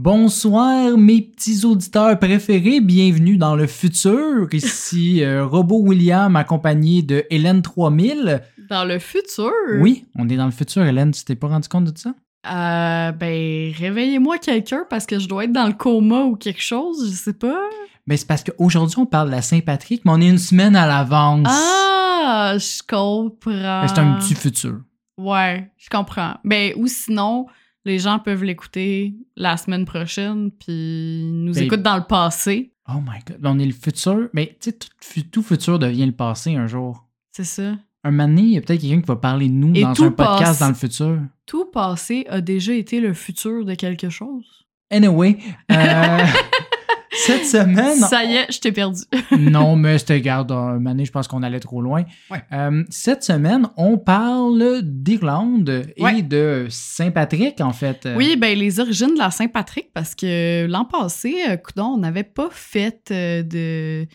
Bonsoir mes petits auditeurs préférés, bienvenue dans le futur. Ici euh, Robot William accompagné de Hélène 3000. Dans le futur? Oui, on est dans le futur Hélène, tu t'es pas rendu compte de ça? Euh, ben, réveillez-moi quelqu'un parce que je dois être dans le coma ou quelque chose, je sais pas. Ben, c'est parce qu'aujourd'hui, on parle de la Saint-Patrick, mais on est une semaine à l'avance. Ah, je comprends. Ben, c'est un petit futur. Ouais, je comprends. Ben, ou sinon, les gens peuvent l'écouter la semaine prochaine, puis nous Ben- écoutent dans le passé. Oh my god, ben, on est le futur. Mais tu sais, tout, fu- tout futur devient le passé un jour. C'est ça. Un moment donné, il y a peut-être quelqu'un qui va parler de nous Et dans un podcast dans le futur. Tout passé a déjà été le futur de quelque chose. Anyway, euh, cette semaine, Ça y est, je t'ai perdu. non, mais c'était, garde, un moment donné, je pense qu'on allait trop loin. Ouais. Euh, cette semaine, on parle d'Irlande et Ouais. de Saint-Patrick, en fait. Oui, ben les origines de la Saint-Patrick, parce que l'an passé, euh, coudonc, on n'avait pas fait euh, de-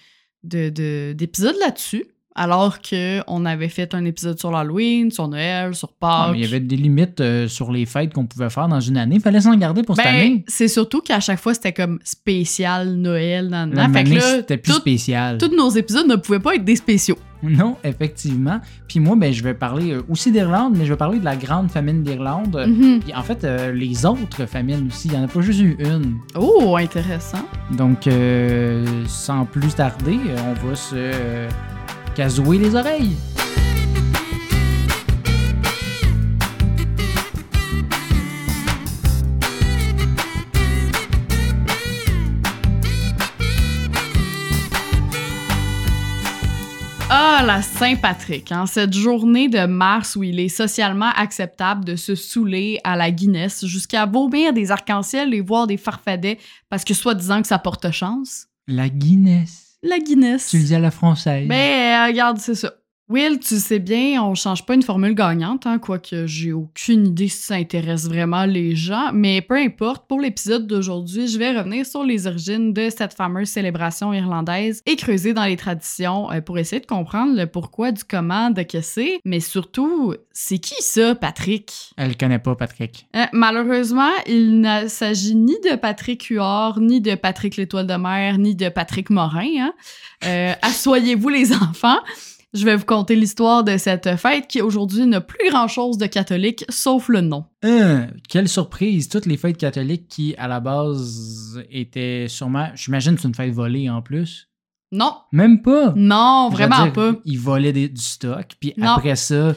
d'épisode là-dessus, alors qu'on avait fait un épisode sur l'Halloween, sur Noël, sur Ah, Pâques. mais il y avait des limites euh, sur les fêtes qu'on pouvait faire dans une année. Il fallait s'en garder pour cette Ben, année. c'est surtout qu'à chaque fois, c'était comme spécial Noël. Nan, La. Fait que année, là, c'était plus tout- spécial. tous nos épisodes ne pouvaient pas être des spéciaux. Non, effectivement. Puis moi, ben, je vais parler euh, aussi d'Irlande, mais je vais parler de la grande famine d'Irlande. Mhm. Puis en fait, euh, les autres famines aussi, il n'y en a pas juste eu une. Oh, intéressant. Donc, euh, sans plus tarder, on va se euh, casouer les oreilles. Ah, la Saint-Patrick, hein, cette journée de mars où il est socialement acceptable de se saouler à la Guinness jusqu'à vomir des arcs-en-ciel et voir des farfadets parce que soi-disant que ça porte chance. La Guinness. La Guinness. Tu le dis à la française. Ben, euh, regarde, c'est ça. Will, tu sais bien, on change pas une formule gagnante, hein, quoique j'ai aucune idée si ça intéresse vraiment les gens, mais peu importe, pour l'épisode d'aujourd'hui, je vais revenir sur les origines de cette fameuse célébration irlandaise et creuser dans les traditions euh, pour essayer de comprendre le pourquoi du comment de que c'est, mais surtout, c'est qui ça, Patrick? Elle le connaît pas, Patrick. Euh, malheureusement, il ne s'agit ni de Patrick Huard, ni de Patrick l'Étoile de mer, ni de Patrick Morin. Hein? Euh, assoyez-vous les enfants. Je vais vous conter l'histoire de cette fête qui aujourd'hui n'a plus grand-chose de catholique sauf le nom. Hein, quelle surprise! Toutes les fêtes catholiques qui, à la base, étaient sûrement. J'imagine que c'est une fête volée en plus. Non, Même pas! non, vraiment dire, pas. Ils volaient des- du stock, puis Non. après ça,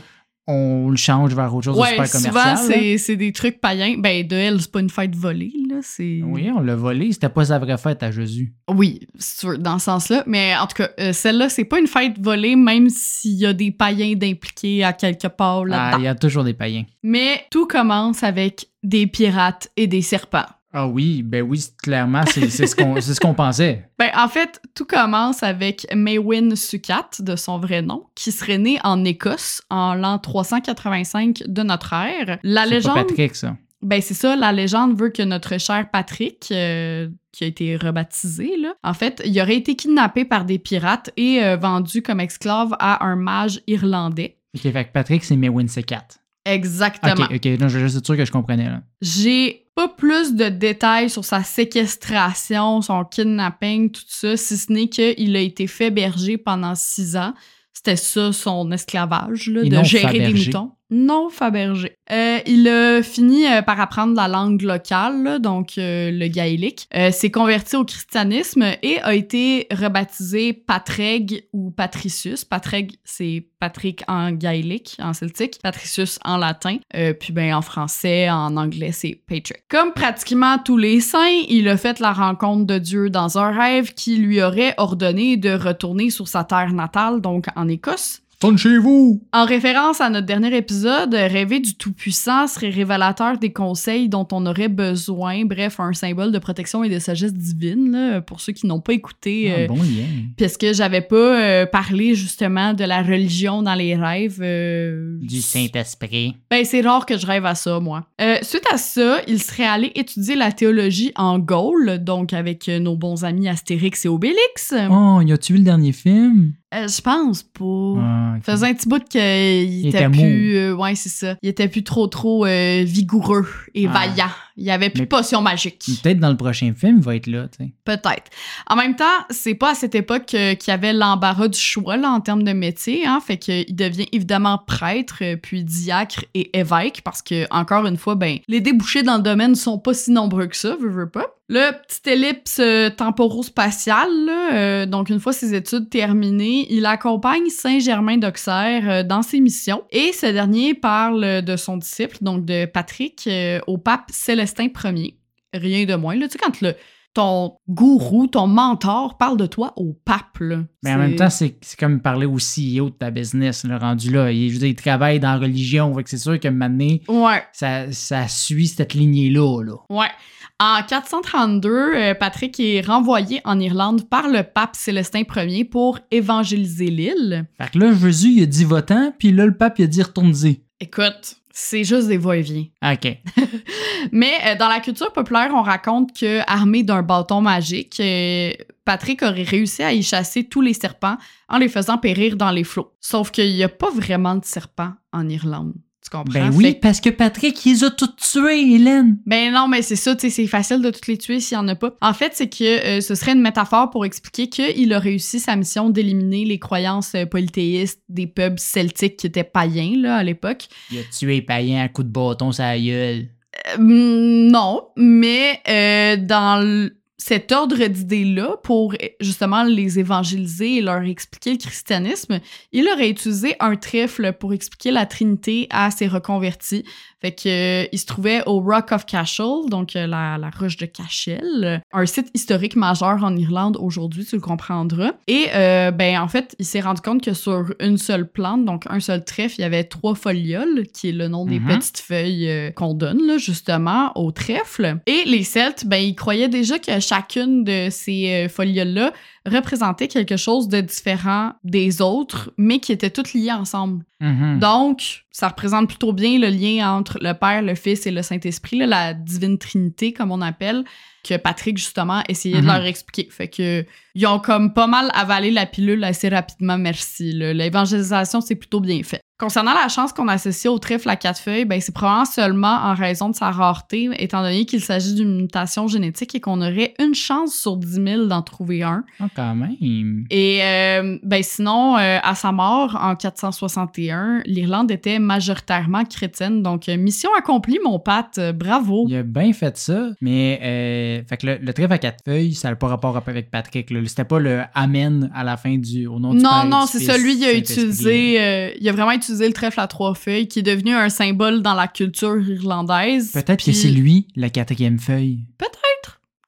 on le change vers autre chose de Ouais, super souvent commercial. là. c'est des trucs païens. Ben de elle, c'est pas une fête volée là. Oui, on l'a volé, c'était pas sa vraie fête à Jésus. Oui, sûr, dans ce sens-là. Mais en tout cas, euh, celle-là, c'est pas une fête volée, même s'il y a des païens d'impliqués à quelque part Ah, là-dedans. il y a toujours des païens. Mais tout commence avec des pirates et des serpents. Ah oui, ben oui, clairement, c'est c'est ce qu'on c'est ce qu'on pensait. Ben, en fait, tout commence avec Maewyn Sucat, de son vrai nom, qui serait né en Écosse en l'an 385 de notre ère. La pas légende. Patrick, ça. Ben, c'est ça, la légende veut que notre cher Patrick, euh, qui a été rebaptisé, là, en fait, il aurait été kidnappé par des pirates et euh, vendu comme esclave à un mage irlandais. Ok, fait que Patrick, c'est Mewin C4. Exactement. Ok, ok, non, je être sûr que je comprenais, là. J'ai pas plus de détails sur sa séquestration, son kidnapping, tout ça, si ce n'est qu'il a été fait berger pendant six ans. C'était ça son esclavage, là, de non gérer des moutons. Non Fabergé. Euh, il a fini euh, par apprendre la langue locale, donc euh, le gaélique. Euh, s'est converti au christianisme et a été rebaptisé Patreg ou Patricius. Patreg, c'est Patrick en gaélique, en celtique. Patricius en latin. Euh, puis ben en français, en anglais, c'est Patrick. Comme pratiquement tous les saints, il a fait la rencontre de Dieu dans un rêve qui lui aurait ordonné de retourner sur sa terre natale, donc en Écosse. Tourne chez vous! En référence à notre dernier épisode, rêver du Tout-Puissant serait révélateur des conseils dont on aurait besoin, bref, un symbole de protection et de sagesse divine, là, pour ceux qui n'ont pas écouté. Ah, euh, bon lien. Puisque j'avais pas euh, parlé justement de la religion dans les rêves. euh, Du Saint-Esprit. ben, c'est rare que je rêve à ça, moi. Euh, suite à ça, il serait allé étudier la théologie en Gaule, donc avec nos bons amis Astérix et Obélix. Oh, y a-tu vu le dernier film? Euh, je pense pas. Ah. Faisait un petit bout qu'il Il était était plus. euh, ouais, c'est ça. Il était plus trop, trop euh, vigoureux et Ah. vaillant il y avait plus de potion magique. Peut-être dans le prochain film, il va être là, tu sais. Peut-être. En même temps, c'est pas à cette époque euh, qu'il y avait l'embarras du choix là, en termes de métier. Hein, fait qu'il devient évidemment prêtre, euh, puis diacre et évêque, parce que, encore une fois, ben, les débouchés dans le domaine sont pas si nombreux que ça, veux, veux pas. Le petit ellipse euh, temporo-spatial, euh, donc une fois ses études terminées, il accompagne Saint-Germain d'Auxerre euh, dans ses missions et ce dernier parle de son disciple, donc de Patrick, au pape Célestin Ier. Rien de moins. Là. Tu sais, quand le, ton gourou, ton mentor parle de toi au pape. Là, Mais en même temps, c'est comme parler au CEO de ta business, le rendu là. Il, je veux dire, il travaille dans la religion, que c'est sûr que maintenant, Ouais. ça, ça suit cette lignée-là. Là. Ouais. En 432, euh, Patrick est renvoyé en Irlande par le pape Célestin Ier pour évangéliser l'île. Fait que là, Jésus, il a dit votant, puis là, le pape, il a dit retourne-y. Écoute, c'est juste des va-et-vient. OK. Mais euh, dans la culture populaire, on raconte que armé d'un bâton magique, euh, Patrick aurait réussi à y chasser tous les serpents en les faisant périr dans les flots. Sauf qu'il n'y a pas vraiment de serpents en Irlande. Tu comprends? Ben oui, Fait- parce que Patrick, il les a tous tués, Hélène. Ben non, mais c'est ça, tu sais, c'est facile de toutes les tuer s'il y en a pas. En fait, c'est que euh, ce serait une métaphore pour expliquer qu'il a réussi sa mission d'éliminer les croyances euh, polythéistes des peuples celtiques qui étaient païens, là, à l'époque. Il a tué les païens à coups de bâton la gueule. Euh, non, mais euh, dans cet ordre d'idées-là, pour justement les évangéliser et leur expliquer le christianisme, il aurait utilisé un trèfle pour expliquer la Trinité à ses reconvertis. Fait que euh, il se trouvait au Rock of Cashel, donc euh, la, la roche de Cashel, un site historique majeur en Irlande aujourd'hui, tu le comprendras. Et euh, ben en fait, il s'est rendu compte que sur une seule plante, donc un seul trèfle, il y avait trois folioles, qui est le nom des Mhm. petites feuilles euh, qu'on donne là, justement au trèfle. Et les Celtes, ben ils croyaient déjà que chacune de ces euh, folioles-là représentait quelque chose de différent des autres, mais qui étaient toutes liées ensemble. Mhm. Donc, ça représente plutôt bien le lien entre le Père, le Fils et le Saint-Esprit, la divine Trinité, comme on appelle, que Patrick, justement, essayait de Mhm. leur expliquer. Fait que, ils ont comme pas mal avalé la pilule assez rapidement, merci. L'évangélisation, c'est plutôt bien fait. Concernant la chance qu'on associe au trèfle à quatre feuilles, ben, c'est probablement seulement en raison de sa rareté, étant donné qu'il s'agit d'une mutation génétique et qu'on aurait une chance sur 10 000 d'en trouver un. Ah, quand même. Et euh, ben sinon, euh, à sa mort en 461, l'Irlande était majoritairement chrétienne. Donc, euh, mission accomplie, mon Pat. Bravo. Il a bien fait ça, mais fait que le, le trèfle à quatre feuilles, ça n'a pas rapport avec Patrick. C'était pas le Amen à la fin du au nom du Non, Père, non, c'est Fils, ça. Lui, il a utilisé, euh, il a vraiment utilisé le trèfle à trois feuilles, qui est devenu un symbole dans la culture irlandaise. Peut-être que c'est lui la quatrième feuille.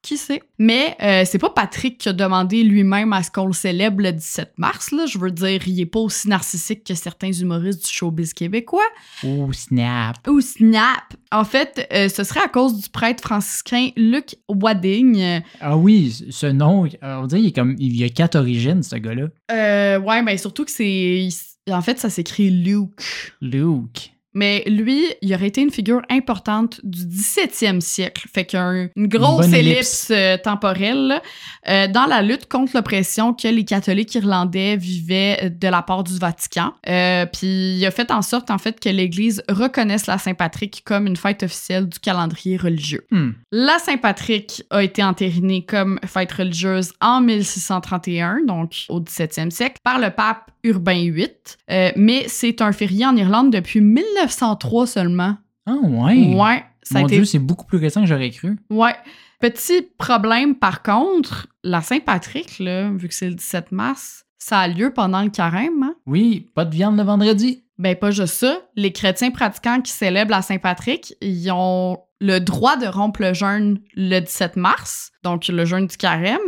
Qui sait? Mais euh, c'est pas Patrick qui a demandé lui-même à ce qu'on le célèbre le 17 mars. Là. Je veux dire, il est pas aussi narcissique que certains humoristes du showbiz québécois. Oh snap. Ou snap! En fait, euh, ce serait à cause du prêtre franciscain Luc Wadding. Ah oui, ce nom, on dirait qu'il est comme il y a quatre origines ce gars-là. Euh, ouais, mais surtout que c'est. En fait, ça s'écrit Luke. Luke. Mais lui, il aurait été une figure importante du 17e siècle. Fait qu'une grosse bonne ellipse, euh, temporelle euh, dans la lutte contre l'oppression que les catholiques irlandais vivaient euh, de la part du Vatican. Euh, Puis il a fait en sorte, en fait, que l'Église reconnaisse la Saint-Patrick comme une fête officielle du calendrier religieux. Hmm. La Saint-Patrick a été entérinée comme fête religieuse en 1631, donc au 17e siècle, par le pape Urbain VIII. Euh, mais c'est un férié en Irlande depuis 1903 seulement. Ah ouais. Ouais, ça a Mon été. Dieu, c'est beaucoup plus récent que j'aurais cru. Ouais. Petit problème, par contre, la Saint-Patrick, là, vu que c'est le 17 mars, ça a lieu pendant le carême, hein? Oui, pas de viande le vendredi. Ben, pas juste ça. Les chrétiens pratiquants qui célèbrent la Saint-Patrick, ils ont le droit de rompre le jeûne le 17 mars, donc le jeûne du carême,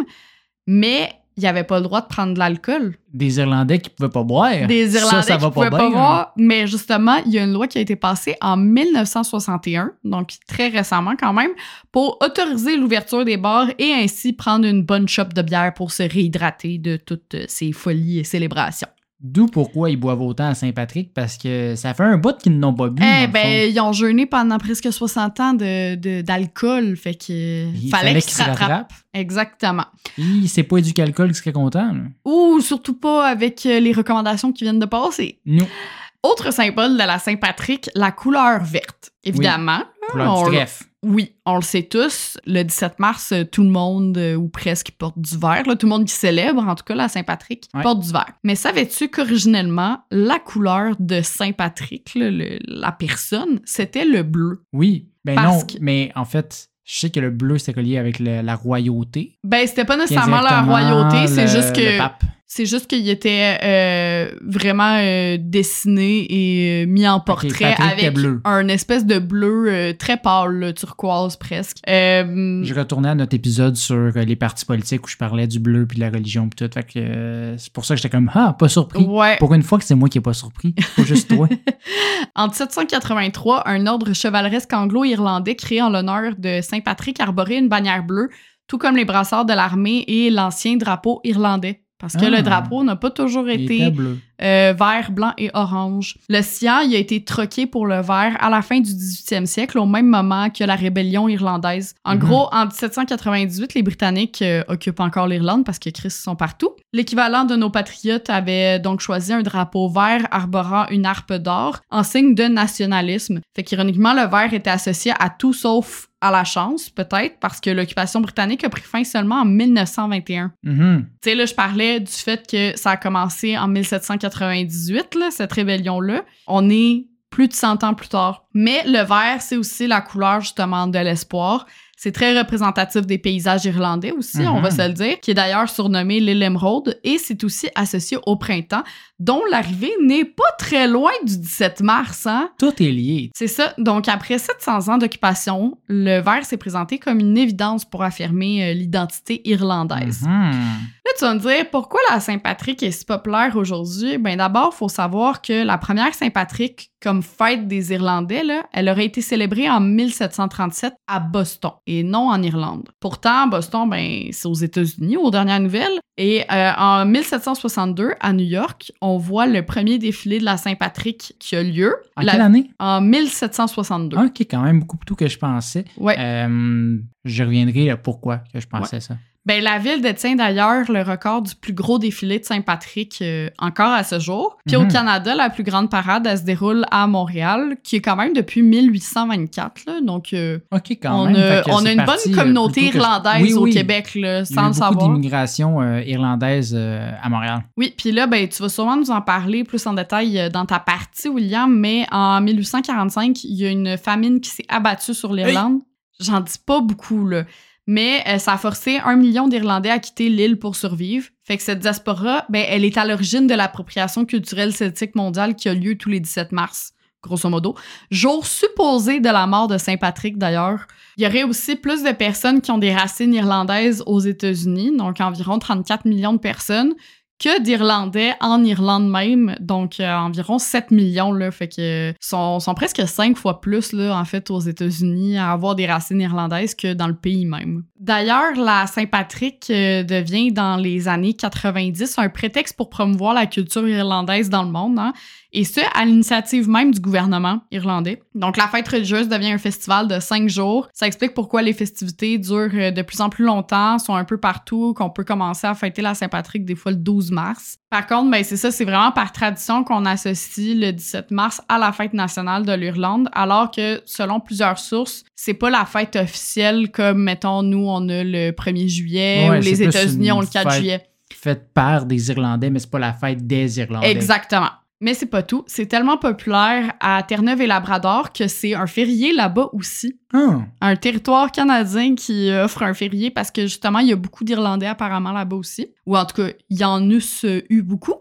mais ils n'avaient pas le droit de prendre de l'alcool. Des Irlandais qui pouvaient pas boire. Des Irlandais ça, ça qui va pouvaient pas pas bien. hein. boire. Mais justement, il y a une loi qui a été passée en 1961, donc très récemment quand même, pour autoriser l'ouverture des bars et ainsi prendre une bonne chope de bière pour se réhydrater de toutes ces folies et célébrations. D'où pourquoi ils boivent autant à Saint-Patrick, parce que ça fait un bout qu'ils n'ont pas bu. Eh le ben, ils ont jeûné pendant presque 60 ans de, de- d'alcool, fait que Il fallait, qu'ils se rattrapent. Exactement. Il s'est pas du alcool, il serait content. là. Ou surtout pas avec euh, les recommandations qui viennent de passer. Nous, Autre symbole de la Saint-Patrick, la couleur verte. Évidemment. couleur on- du trèfle. Oui, on le sait tous. Le 17 mars, euh, tout le monde, euh, ou presque, porte du vert. là. Tout le monde qui célèbre, en tout cas la Saint-Patrick, Ouais. porte du vert. Mais savais-tu qu'originellement, la couleur de Saint-Patrick, la personne, c'était le bleu? Oui, ben Parce non, que- mais en fait, je sais que le bleu, c'est relié avec le- la royauté. Ben, c'était pas nécessairement la royauté, c'est juste Le que pape. C'est juste qu'il était euh, vraiment euh, dessiné et euh, mis en portrait Patrick avec bleu. un espèce de bleu très pâle, là, turquoise presque. Je retournais à notre épisode sur les partis politiques où je parlais du bleu puis de la religion puis tout. Fait que c'est pour ça que j'étais comme ah pas surpris. ouais. Pour une fois que c'est moi qui n'ai pas surpris, pas juste toi. En 1783, un ordre chevaleresque anglo-irlandais créé en l'honneur de Saint-Patrick arborait une bannière bleue, tout comme les brassards de l'armée et l'ancien drapeau irlandais. Parce que Ah. le drapeau n'a pas toujours été euh, vert, blanc et orange. Le cyan il a été troqué pour le vert à la fin du 18e siècle, au même moment que la rébellion irlandaise. En Mhm. gros, en 1798, les Britanniques euh, occupent encore l'Irlande parce que Christ sont partout. L'équivalent de nos patriotes avait donc choisi un drapeau vert arborant une harpe d'or en signe de nationalisme. Fait qu'ironiquement, le vert était associé à tout sauf à la chance, peut-être, parce que l'occupation britannique a pris fin seulement en 1921. Mhm. Tu sais, là, je parlais du fait que ça a commencé en 1798, là, cette rébellion-là. On est plus de 100 ans plus tard. Mais le vert, c'est aussi la couleur, justement, de l'espoir. C'est très représentatif des paysages irlandais aussi, on Mhm. va se le dire, qui est d'ailleurs surnommé l'île Émeraude, et c'est aussi associé au printemps, dont l'arrivée n'est pas très loin du 17 mars, hein? Tout est lié. C'est ça. Donc, après 700 ans d'occupation, le vert s'est présenté comme une évidence pour affirmer euh, l'identité irlandaise. Mhm. Là, tu vas me dire, pourquoi la Saint-Patrick est si populaire aujourd'hui? Ben d'abord, il faut savoir que la première Saint-Patrick, comme fête des Irlandais, là, elle aurait été célébrée en 1737 à Boston et non en Irlande. Pourtant, Boston, ben, c'est aux États-Unis, aux dernières nouvelles. Et euh, en 1762, à New York, on voit le premier défilé de la Saint-Patrick qui a lieu. En La- quelle année? En 1762. Ok, quand même beaucoup plus tôt que je pensais. Ouais. Euh, je reviendrai à pourquoi que je pensais ça. Ben, la ville détient d'ailleurs le record du plus gros défilé de Saint-Patrick euh, encore à ce jour. Puis au Mhm. Canada, la plus grande parade, elle se déroule à Montréal, qui est quand même depuis 1824. Là, donc, euh, quand on, même. a, on une bonne euh, communauté je- irlandaise Oui, au. Québec, là, Il y a sans le beaucoup savoir. d'immigration euh, irlandaise euh, à Montréal. Oui, puis là, ben, tu vas sûrement nous en parler plus en détail dans ta partie, William, mais en 1845, il y a une famine qui s'est abattue sur l'Irlande. J'en dis pas beaucoup, là. Mais euh, ça a forcé un million d'Irlandais à quitter l'île pour survivre. Fait que cette diaspora, ben, elle est à l'origine de l'appropriation culturelle celtique mondiale qui a lieu tous les 17 mars, grosso modo. Jour supposé de la mort de Saint-Patrick, d'ailleurs. Il y aurait aussi plus de personnes qui ont des racines irlandaises aux États-Unis, donc environ 34 millions de personnes, que d'Irlandais en Irlande même, donc euh, environ 7 millions, là, fait que sont, sont presque 5 fois plus, là, en fait, aux États-Unis à avoir des racines irlandaises que dans le pays même. D'ailleurs, la Saint-Patrick euh, devient dans les années 90 un prétexte pour promouvoir la culture irlandaise dans le monde, hein, et ce, à l'initiative même du gouvernement irlandais. Donc, la fête religieuse devient un festival de cinq jours. Ça explique pourquoi les festivités durent euh, de plus en plus longtemps, sont un peu partout, qu'on peut commencer à fêter la Saint-Patrick des fois le 12 mars. Par contre, ben, c'est ça, c'est vraiment par tradition qu'on associe le 17 mars à la fête nationale de l'Irlande, alors que, selon plusieurs sources, c'est pas la fête officielle comme, mettons, nous, on a le 1er juillet Ouais, ou les États-Unis ont le 4 fête. juillet. Faite par des Irlandais, mais c'est pas la fête des Irlandais. Exactement. Mais c'est pas tout. C'est tellement populaire à Terre-Neuve et Labrador que c'est un férié là-bas aussi. Ah, Un territoire canadien qui offre un férié parce que justement, il y a beaucoup d'Irlandais apparemment là-bas aussi. Ou en tout cas, il y en eussent eu beaucoup.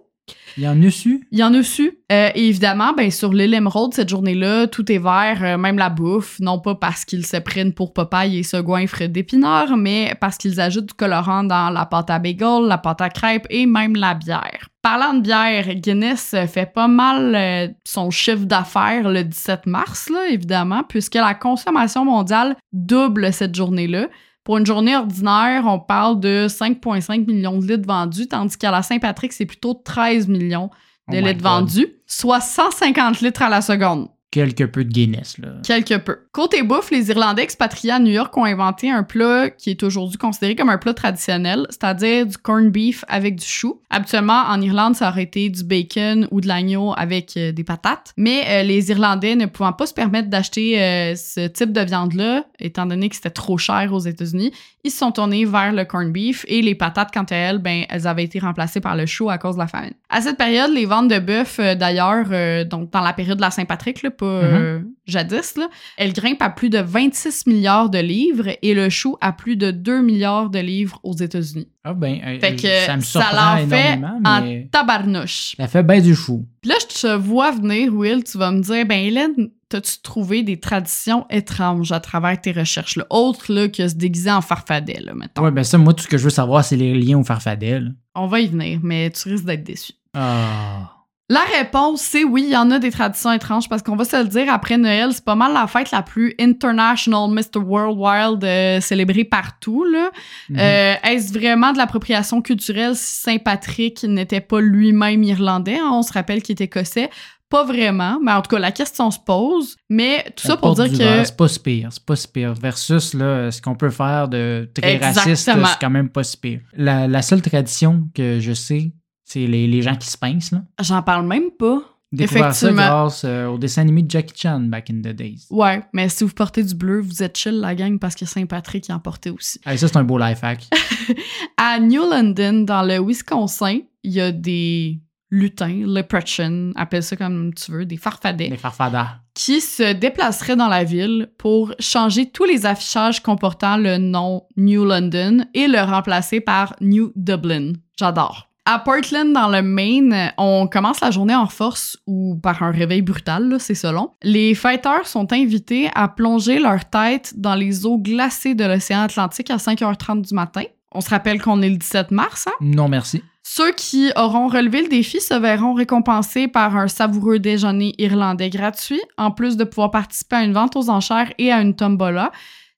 Il y en a su? Il y en a su. Euh, et évidemment, ben, sur l'île Émeraude, cette journée-là, tout est vert, euh, même la bouffe. Non pas parce qu'ils se prennent pour Popeye et se goinfrent d'épinards, mais parce qu'ils ajoutent du colorant dans la pâte à bagel, la pâte à crêpes et même la bière. Parlant de bière, Guinness fait pas mal euh, son chiffre d'affaires le 17 mars, là, évidemment, puisque la consommation mondiale double cette journée-là. Pour une journée ordinaire, on parle de 5,5 millions de litres vendus, tandis qu'à la Saint-Patrick, c'est plutôt 13 millions Oh de my litres vendus, soit 150 litres à la seconde. Quelque peu de Guinness. Là. Quelque peu. Côté bouffe, les Irlandais expatriés à New York ont inventé un plat qui est aujourd'hui considéré comme un plat traditionnel, c'est-à-dire du corned beef avec du chou. Habituellement, en Irlande, ça aurait été du bacon ou de l'agneau avec euh, des patates. Mais euh, les Irlandais ne pouvant pas se permettre d'acheter euh, ce type de viande-là, étant donné que c'était trop cher aux États-Unis, ils se sont tournés vers le corned beef et les patates, quant à elles, ben, elles avaient été remplacées par le chou à cause de la famine. À cette période, les ventes de bœuf, d'ailleurs, donc dans la période de la Saint-Patrick, pas euh, jadis, là, elle grimpe à plus de 26 milliards de livres et le chou à plus de 2 milliards de livres aux États-Unis. Ah ben, euh, Fait que ça me ça surprend l'en fait énormément, en mais tabarnouche. ça fait bien du chou. Puis là, je te vois venir, Will, tu vas me dire, ben Hélène, t'as-tu trouvé des traditions étranges à travers tes recherches, là, autres là, que se déguiser en farfadet, là, mettons? Ouais, ben ça, moi, tout ce que je veux savoir, c'est les liens au farfadet. là. On va y venir, mais tu risques d'être déçu. Ah. La réponse, c'est oui, il y en a des traditions étranges parce qu'on va se le dire, après Noël, c'est pas mal la fête la plus international Mr. Worldwide euh, célébrée partout. Là. Mhm. Euh, Est-ce vraiment de l'appropriation culturelle si Saint-Patrick n'était pas lui-même irlandais? hein? On se rappelle qu'il est écossais. Pas vraiment, mais en tout cas, la question se pose. Mais tout ça pour dire que... C'est pas si pire, c'est pas si pire. Versus là, ce qu'on peut faire de très raciste, c'est quand même pas si pire. La, la seule tradition que je sais, c'est les, les gens qui se pincent. Là. J'en parle même pas. Découvert ça grâce euh, au dessin animé de Jackie Chan back in the days. Ouais, mais si vous portez du bleu, vous êtes chill, la gang, parce que Saint-Patrick y en portait aussi. Ça, c'est un beau life hack. À New London, dans le Wisconsin, il y a des lutins, leprechaun, appelle ça comme tu veux, des farfadets, les farfadas. qui se déplaceraient dans la ville pour changer tous les affichages comportant le nom New London et le remplacer par New Dublin. J'adore. À Portland, dans le Maine, on commence la journée en force ou par un réveil brutal, c'est selon. Les fighters sont invités à plonger leur tête dans les eaux glacées de l'océan Atlantique à 5h30 du matin. On se rappelle qu'on est le 17 mars, hein? Non, merci. Ceux qui auront relevé le défi se verront récompensés par un savoureux déjeuner irlandais gratuit, en plus de pouvoir participer à une vente aux enchères et à une tombola.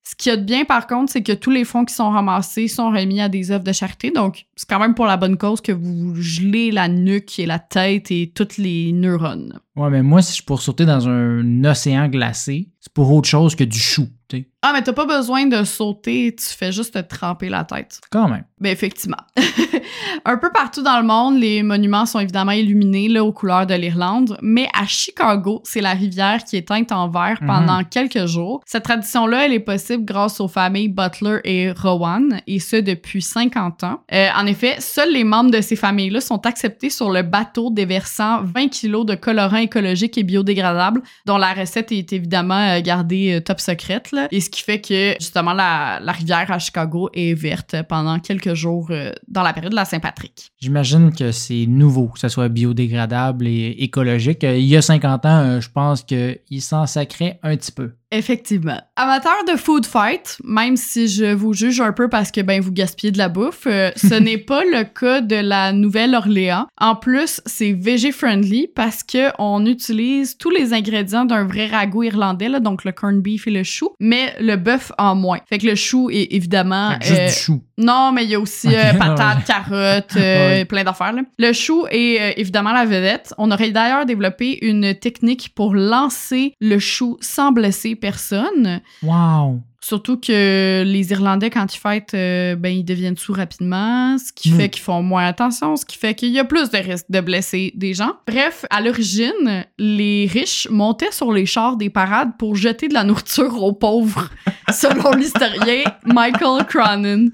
Ce qu'il y a de bien, par contre, c'est que tous les fonds qui sont ramassés sont remis à des œuvres de charité. Donc, c'est quand même pour la bonne cause que vous gelez la nuque et la tête et toutes les neurones. Ouais, mais moi, si je pour sauter dans un océan glacé, c'est pour autre chose que du chou, tu sais. Ah, mais t'as pas besoin de sauter, tu fais juste te tremper la tête. Quand même. Ben effectivement. un peu partout dans le monde, les monuments sont évidemment illuminés là, aux couleurs de l'Irlande, mais à Chicago, c'est la rivière qui est teinte en vert Mhm. pendant quelques jours. Cette tradition-là, elle est possible grâce aux familles Butler et Rowan, et ce depuis 50 ans. Euh, en effet, seuls les membres de ces familles-là sont acceptés sur le bateau déversant 20 kilos de colorants écologiques et biodégradables, dont la recette est évidemment euh, gardée euh, top secrète. Et ce qui fait que, justement, la, rivière à Chicago est verte pendant quelques jours euh, dans la période de la Saint-Patrick. J'imagine que c'est nouveau, que ce soit biodégradable et écologique. Il y a 50 ans, je pense qu'il s'en sacrait un petit peu. Effectivement. Amateur de food fight, même si je vous juge un peu parce que ben vous gaspillez de la bouffe, euh, ce n'est pas le cas de la Nouvelle-Orléans. En plus, c'est végé friendly parce que on utilise tous les ingrédients d'un vrai ragoût irlandais, là, donc le corned beef et le chou, mais le bœuf en moins. Fait que le chou est évidemment juste euh, du chou. non, mais il y a aussi euh, patates, carottes, euh, Ouais. plein d'affaires. là. Le chou est évidemment la vedette. On aurait d'ailleurs développé une technique pour lancer le chou sans blesser Wow! Surtout que les Irlandais, quand ils fêtent, euh, ben, ils deviennent sous rapidement, ce qui Mm. fait qu'ils font moins attention, ce qui fait qu'il y a plus de risques de blesser des gens. Bref, à l'origine, les riches montaient sur les chars des parades pour jeter de la nourriture aux pauvres, selon l'historien Michael Cronin.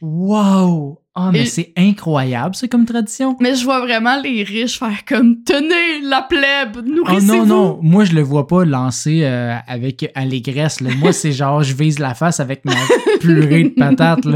Wow! Ah, mais Et- c'est incroyable, ça, comme tradition. Mais je vois vraiment les riches faire comme Tenez, la plèbe, Oh nourrissez-vous. non, non, moi je le vois pas lancer euh, avec allégresse. Là. Moi, c'est genre je vise la face avec ma purée de patates.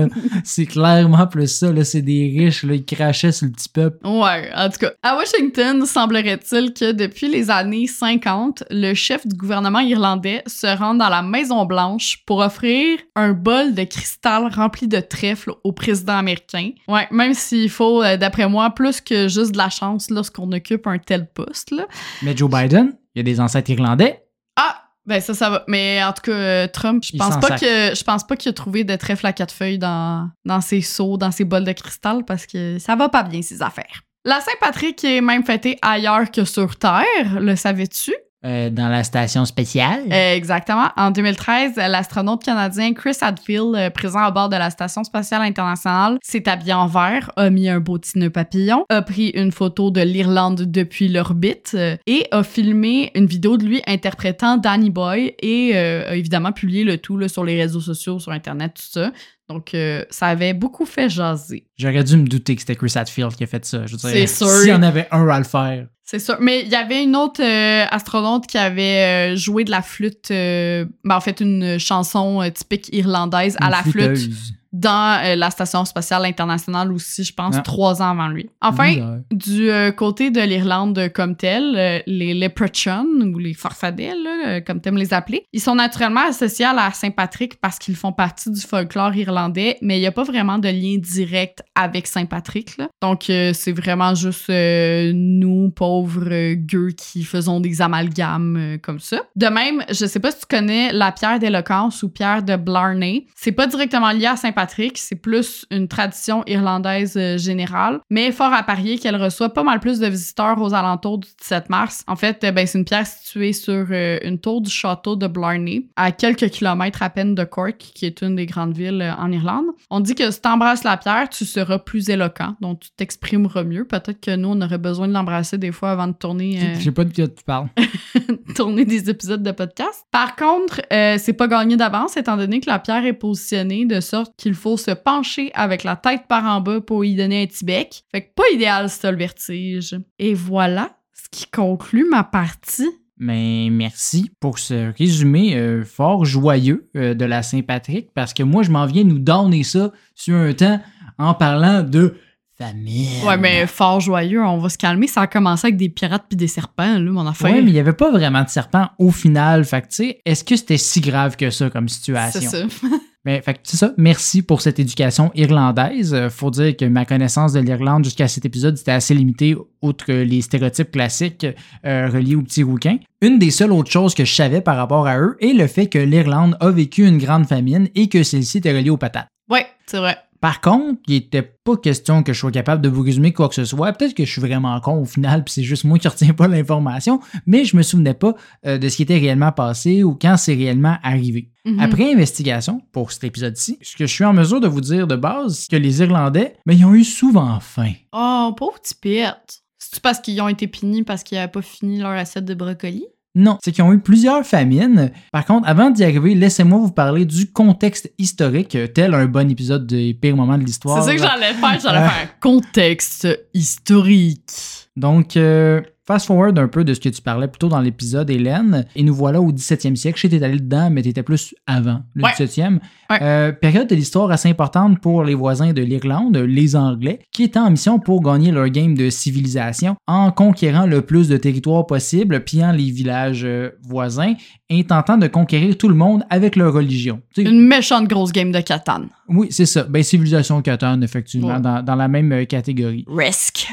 C'est clairement plus ça. Là. C'est des riches, là, ils crachaient sur le petit peuple. Ouais, en tout cas. À Washington, semblerait-il que depuis les années 50, le chef du gouvernement irlandais se rend dans la Maison-Blanche pour offrir un bol de cristal rempli de trèfle au président américain. Ouais, même s'il faut, euh, d'après moi, plus que juste de la chance lorsqu'on occupe un tel poste, là. Mais Joe Biden, il y a des ancêtres irlandais. Ah! Ben ça, ça va. Mais en tout cas, euh, Trump, je pense pas que je pense pas qu'il a trouvé de trèfle à quatre feuilles dans, dans ses seaux, dans ses bols de cristal, parce que ça va pas bien, ces affaires. La Saint-Patrick est même fêtée ailleurs que sur Terre, le savais-tu? Euh, dans la station spéciale. Euh, exactement. En 2013, l'astronaute canadien Chris Hadfield, euh, présent à bord de la Station spatiale internationale, s'est habillé en vert, a mis un beau petit nœud papillon, a pris une photo de l'Irlande depuis l'orbite euh, et a filmé une vidéo de lui interprétant Danny Boy et a évidemment publié le tout là, sur les réseaux sociaux, sur Internet, tout ça. Donc, euh, ça avait beaucoup fait jaser. J'aurais dû me douter que c'était Chris Hadfield qui a fait ça. Je veux dire, C'est sûr. S'il y en avait un à le faire. C'est sûr. Mais il y avait une autre euh, astronaute qui avait euh, joué de la flûte, euh, ben, en fait, une chanson typique irlandaise à la flûte. Dans euh, la Station spatiale internationale aussi, je pense, Ah. trois ans avant lui. Enfin, du euh, côté de l'Irlande comme telle, euh, les Leprechauns ou les Farfadets, là, comme t'aimes les appeler, ils sont naturellement associés à la Saint-Patrick parce qu'ils font partie du folklore irlandais, mais il n'y a pas vraiment de lien direct avec Saint-Patrick. Donc, c'est vraiment juste nous, pauvres gueux, qui faisons des amalgames comme ça. De même, je sais pas si tu connais la pierre d'éloquence ou pierre de Blarney. C'est pas directement lié à Saint-Patrick, c'est plus une tradition irlandaise euh, générale, mais fort à parier qu'elle reçoit pas mal plus de visiteurs aux alentours du 17 mars. En fait, euh, ben, c'est une pierre située sur euh, une tour du château de Blarney, à quelques kilomètres à peine de Cork, qui est une des grandes villes en Irlande. On dit que si t'embrasses la pierre, tu seras plus éloquent, donc tu t'exprimeras mieux. Peut-être que nous, on aurait besoin de l'embrasser des fois avant de tourner euh, Je sais pas de quoi tu parles. tourner des épisodes de podcast. Par contre, euh, c'est pas gagné d'avance étant donné que la pierre est positionnée de sorte qu'il faut se pencher avec la tête par en bas pour y donner un petit bec. Fait que pas idéal si t'as le vertige. Et voilà ce qui conclut ma partie. Mais merci pour ce résumé euh, fort joyeux euh, de la Saint-Patrick, parce que moi, je m'en viens nous donner ça sur un temps en parlant de famille. Ouais, mais fort joyeux, on va se calmer. Ça a commencé avec des pirates puis des serpents, là, mon affaire. Ouais, mais il n'y avait pas vraiment de serpent au final. Fait que, tu sais, est-ce que c'était si grave que ça comme situation? c'est ça. Que c'est ça. Merci pour cette éducation irlandaise. Euh, faut dire que ma connaissance de l'Irlande jusqu'à cet épisode était assez limitée, outre les stéréotypes classiques euh, reliés aux petits rouquins. Une des seules autres choses que je savais par rapport à eux est le fait que l'Irlande a vécu une grande famine et que celle-ci était reliée aux patates. Ouais, c'est vrai. Par contre, il n'était pas question que je sois capable de vous résumer quoi que ce soit. Peut-être que je suis vraiment con au final, puis c'est juste moi qui retiens pas l'information, mais je me souvenais pas euh, de ce qui était réellement passé ou quand c'est réellement arrivé. Mhm. Après investigation, pour cet épisode-ci, ce que je suis en mesure de vous dire de base, c'est que les Irlandais, ben, ils ont eu souvent faim. Oh, pauvre petit perte. C'est-tu parce qu'ils ont été punis parce qu'ils n'avaient pas fini leur assiette de brocoli? Non, c'est qu'ils ont eu plusieurs famines. Par contre, avant d'y arriver, laissez-moi vous parler du contexte historique, euh, tel un bon épisode des pires moments de l'histoire. C'est ça que j'allais faire. J'allais Euh. faire contexte historique. Donc, euh, fast forward un peu de ce que tu parlais plus tôt dans l'épisode, Hélène, et nous voilà au 17e siècle. Je sais que t'es allé dedans, mais t'étais plus avant le Ouais. 17e. Ouais. Euh, période de l'histoire assez importante pour les voisins de l'Irlande, les Anglais, qui étaient en mission pour gagner leur game de civilisation en conquérant le plus de territoire possible, pillant les villages euh, voisins et tentant de conquérir tout le monde avec leur religion. Tu Une méchante grosse game de Catan. Oui, c'est ça. Ben, civilisation Catan, effectivement, Ouais. dans, dans la même catégorie. Risk.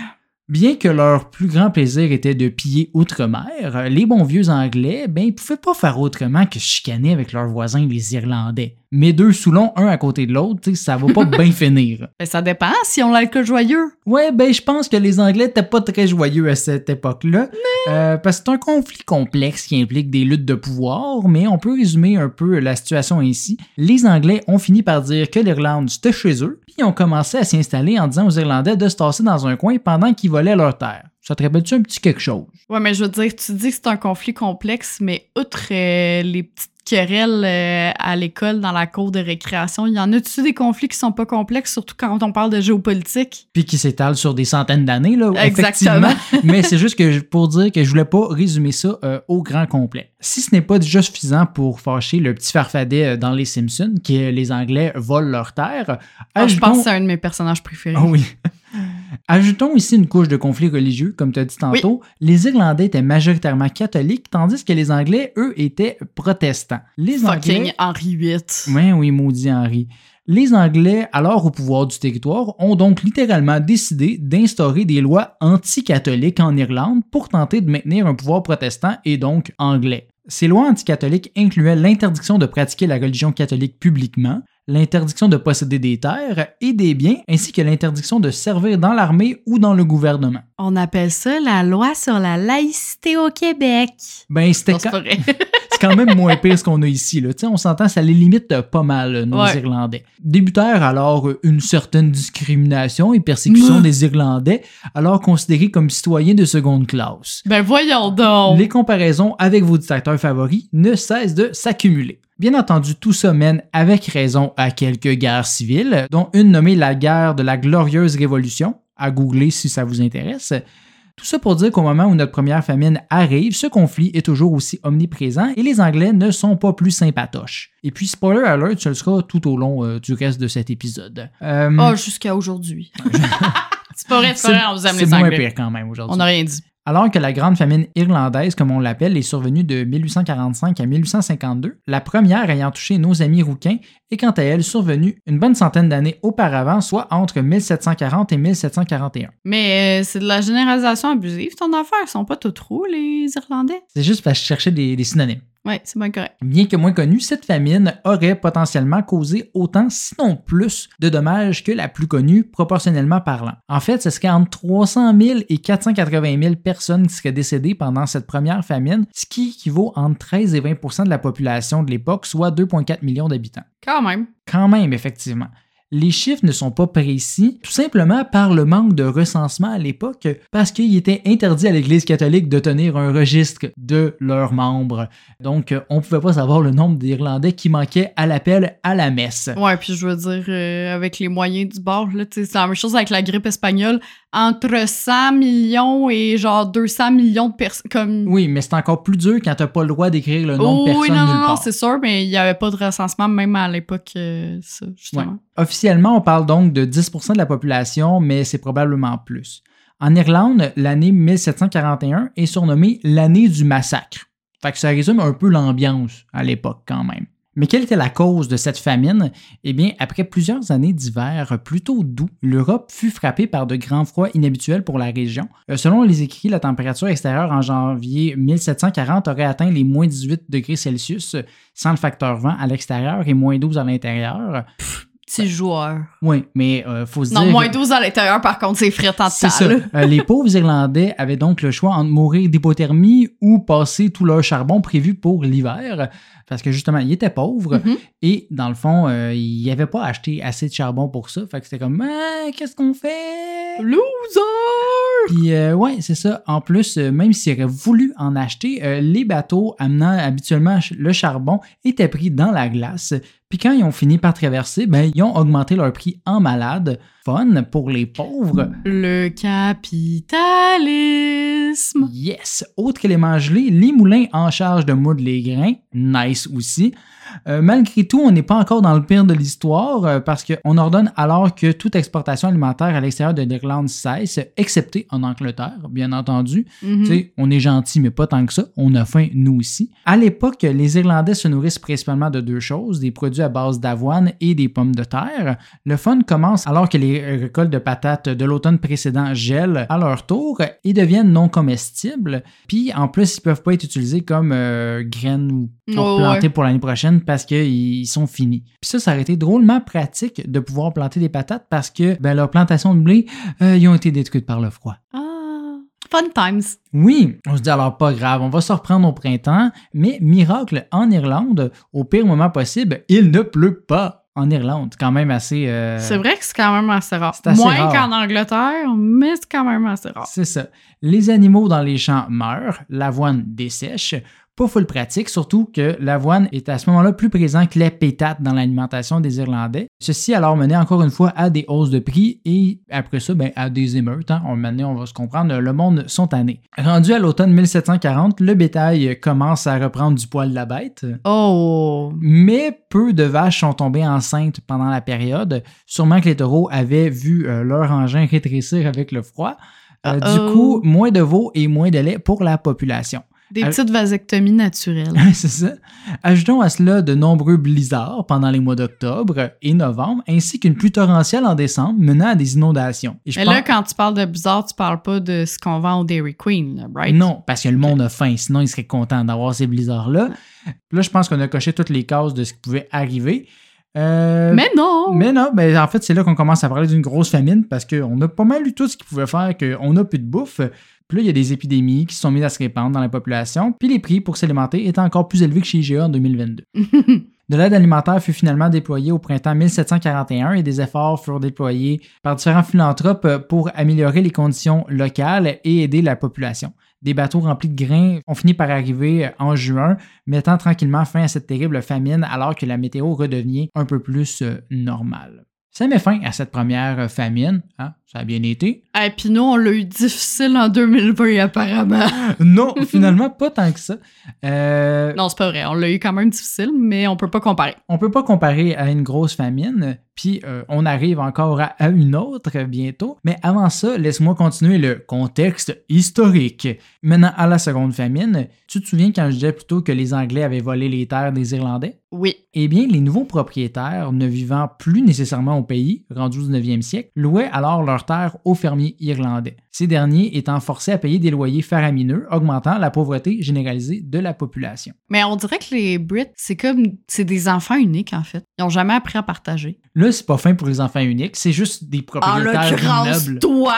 Bien que leur plus grand plaisir était de piller outre-mer, les bons vieux Anglais, ben, ils pouvaient pas faire autrement que chicaner avec leurs voisins les Irlandais. Mais deux Soulons, un à côté de l'autre, ça va pas bien finir. Ben, ça dépend si on l'alcool joyeux. Ouais, ben, je pense que les Anglais étaient pas très joyeux à cette époque-là. Euh, parce que c'est un conflit complexe qui implique des luttes de pouvoir, mais on peut résumer un peu la situation ainsi. Les Anglais ont fini par dire que l'Irlande, c'était chez eux, puis ils ont commencé à s'y installer en disant aux Irlandais de se tasser dans un coin pendant qu'ils volaient leur terre. Ça te rappelle-tu un petit quelque chose? Ouais, mais je veux dire, tu dis que c'est un conflit complexe, mais outre euh, les petites querelles euh, à l'école dans la cour de récréation, il y en a-tu des conflits qui sont pas complexes, surtout quand on parle de géopolitique? Puis qui s'étale sur des centaines d'années, là, Exactement. effectivement. Mais c'est juste que pour dire que je voulais pas résumer ça euh, au grand complet. Si ce n'est pas déjà suffisant pour fâcher le petit farfadet dans Les Simpsons, que les Anglais volent leur terre, Ah, je pense que c'est un de mes personnages préférés. Ah oui. Ajoutons ici une couche de conflit religieux, comme tu as dit tantôt. Les Irlandais étaient majoritairement catholiques, tandis que les Anglais, eux, étaient protestants. Les Fucking Anglais. Henri VIII. Oui, oui, maudit Henri. Les Anglais, alors au pouvoir du territoire, ont donc littéralement décidé d'instaurer des lois anti-catholiques en Irlande pour tenter de maintenir un pouvoir protestant et donc anglais. Ces lois anticatholiques incluaient l'interdiction de pratiquer la religion catholique publiquement, l'interdiction de posséder des terres et des biens, ainsi que l'interdiction de servir dans l'armée ou dans le gouvernement. On appelle ça la loi sur la laïcité au Québec. Ben, c'était quand, c'est quand même moins pire ce qu'on a ici. Là. On s'entend, ça les limite pas mal, euh, nos Ouais. Irlandais. Débutèrent alors euh, une certaine discrimination et persécution des Irlandais, alors considérés comme citoyens de seconde classe. ben voyons donc. Les comparaisons avec vos dictateurs favoris ne cessent de s'accumuler. Bien entendu, tout ça mène avec raison à quelques guerres civiles, dont une nommée la guerre de la Glorieuse Révolution, à googler si ça vous intéresse. Tout ça pour dire qu'au moment où notre première famine arrive, ce conflit est toujours aussi omniprésent et les Anglais ne sont pas plus sympatoches. Et puis, spoiler alert, ce le sera tout au long euh, du reste de cet épisode. Euh, Oh, jusqu'à aujourd'hui. c'est pas vrai, c'est pas vrai, on vous aime c'est les moins pire quand même aujourd'hui. On n'a rien dit. Alors que la grande famine irlandaise, comme on l'appelle, est survenue de 1845 à 1852, la première ayant touché nos amis rouquins est quant à elle survenue une bonne centaine d'années auparavant, soit entre 1740 et 1741. Mais euh, c'est de la généralisation abusive, ton affaire. Ils sont pas tout roux, les Irlandais. C'est juste parce que je cherchais des, des synonymes. Ouais, c'est bien correct. Bien que moins connue, cette famine aurait potentiellement causé autant, sinon plus, de dommages que la plus connue, proportionnellement parlant. En fait, ce serait entre 300 000 et 480 000 personnes qui seraient décédées pendant cette première famine, ce qui équivaut entre 13 et 20% de la population de l'époque, soit 2,4 millions d'habitants. Quand même. Quand même, effectivement. Les chiffres ne sont pas précis, tout simplement par le manque de recensement à l'époque, parce qu'il était interdit à l'Église catholique de tenir un registre de leurs membres. Donc, euh, on ne pouvait pas savoir le nombre d'Irlandais qui manquaient à l'appel à la messe. Ouais, puis je veux dire, euh, avec les moyens du bord, c'est la même chose avec la grippe espagnole. Entre 100 millions et genre 200 millions de personnes. Comme... Oui, mais c'est encore plus dur quand tu n'as pas le droit d'écrire le nom Oh, de oui, personnes non, nulle non, non, part. c'est sûr, mais il n'y avait pas de recensement même à l'époque, euh, ça, justement. Officiellement, on parle donc de 10% de la population, mais c'est probablement plus. En Irlande, l'année 1741 est surnommée l'année du massacre. Fait ça résume un peu l'ambiance à l'époque quand même. Mais quelle était la cause de cette famine? Eh bien, après plusieurs années d'hiver plutôt doux, l'Europe fut frappée par de grands froids inhabituels pour la région. Euh, selon les écrits, la température extérieure en janvier 1740 aurait atteint les moins 18 degrés Celsius sans le facteur vent à l'extérieur et moins 12 à l'intérieur. Petit joueur. Oui, mais euh, faut se Non, dire. moins 12 à l'intérieur, par contre, c'est frais en C'est ça. Euh, les pauvres Irlandais avaient donc le choix entre mourir d'hypothermie ou passer tout leur charbon prévu pour l'hiver. Parce que justement, ils étaient pauvres Mhm. et dans le fond, euh, ils n'avaient pas acheté assez de charbon pour ça. Fait que c'était comme, Ah, qu'est-ce qu'on fait? Loser! Puis, euh, ouais, c'est ça. En plus, même s'ils auraient voulu en acheter, les bateaux amenant habituellement le charbon étaient pris dans la glace. Puis quand ils ont fini par traverser, ben, ils ont augmenté leur prix en malade. Fun pour les pauvres. Le capitalisme. Yes! Autre élément gelé, les moulins en charge de moudre les grains. Nice aussi. Euh, malgré tout, on n'est pas encore dans le pire de l'histoire euh, parce qu'on ordonne alors que toute exportation alimentaire à l'extérieur de l'Irlande cesse, excepté en Angleterre, bien entendu. Tu sais, on est gentil, mais pas tant que ça. On a faim, nous aussi. À l'époque, les Irlandais se nourrissent principalement de deux choses, des produits à base d'avoine et des pommes de terre. Le fun commence alors que les récoltes de patates de l'automne précédent gèlent à leur tour et deviennent non comestibles. Puis, en plus, ils peuvent pas être utilisés comme euh, graines ou pour Oh, planter ouais. pour l'année prochaine parce qu'ils sont finis. Puis ça, ça aurait été drôlement pratique de pouvoir planter des patates parce que ben, leur plantation de blé, euh, ils ont été détruites par le froid. Ah, fun times. Oui, on se dit alors pas grave, on va se reprendre au printemps, mais miracle, en Irlande, au pire moment possible, il ne pleut pas en Irlande. Quand même assez... euh, C'est vrai que c'est quand même assez rare. c'est assez Moins qu'en Angleterre, mais c'est quand même assez rare. C'est ça. Les animaux dans les champs meurent, l'avoine dessèche. Pas full pratique, surtout que l'avoine est à ce moment-là plus présent que les pétates dans l'alimentation des Irlandais. Ceci alors mené encore une fois à des hausses de prix et après ça, ben, à des émeutes. Hein. On, maintenant, on va se comprendre, le monde sont tannés. Rendu à l'automne 1740, le bétail commence à reprendre du poil de la bête. Oh! Mais peu de vaches sont tombées enceintes pendant la période. Sûrement que les taureaux avaient vu euh, leur engin rétrécir avec le froid. Euh, du coup, moins de veaux et moins de lait pour la population. Des petites vasectomies naturelles. C'est ça. Ajoutons à cela de nombreux blizzards pendant les mois d'octobre et novembre, ainsi qu'une pluie torrentielle en décembre menant à des inondations. Et je Mais pense- là, quand tu parles de bizarre, tu parles pas de ce qu'on vend au Dairy Queen, là, right? Non, parce que le monde a faim, sinon il serait content d'avoir ces blizzards-là. Là, je pense qu'on a coché toutes les cases de ce qui pouvait arriver. Euh, Mais non! mais non, ben, en fait, c'est là qu'on commence à parler d'une grosse famine parce qu'on a pas mal eu tout ce qui pouvait faire qu'on n'a plus de bouffe. Puis là, il y a des épidémies qui se sont mises à se répandre dans la population, puis les prix pour s'alimenter étaient encore plus élevés que chez IGA en 2022. De l'aide alimentaire fut finalement déployée au printemps 1741 et des efforts furent déployés par différents philanthropes pour améliorer les conditions locales et aider la population. Des bateaux remplis de grains ont fini par arriver en juin, mettant tranquillement fin à cette terrible famine alors que la météo redevenait un peu plus euh, normale. Ça met fin à cette première euh, famine, hein, ça a bien été. Et puis nous, on l'a eu difficile en 2020, apparemment. Non, finalement, pas tant que ça. Euh, non, c'est pas vrai. On l'a eu quand même difficile, mais on peut pas comparer. on peut pas comparer à une grosse famine, puis euh, on arrive encore à, à une autre bientôt. Mais avant ça, laisse-moi continuer le contexte historique. Maintenant, à la seconde famine, tu te souviens quand je disais plutôt que les Anglais avaient volé les terres des Irlandais? Oui. Eh bien, les nouveaux propriétaires, ne vivant plus nécessairement au pays, rendus au 19e siècle, louaient alors leurs terres aux fermiers irlandais. Ces derniers étant forcés à payer des loyers faramineux, augmentant la pauvreté généralisée de la population. Mais on dirait que les Brits, c'est comme. C'est des enfants uniques, en fait. Ils ont jamais appris à partager. Là, c'est pas fin pour les enfants uniques, c'est juste des En propriétaires l'occurrence, d'immeubles. toi!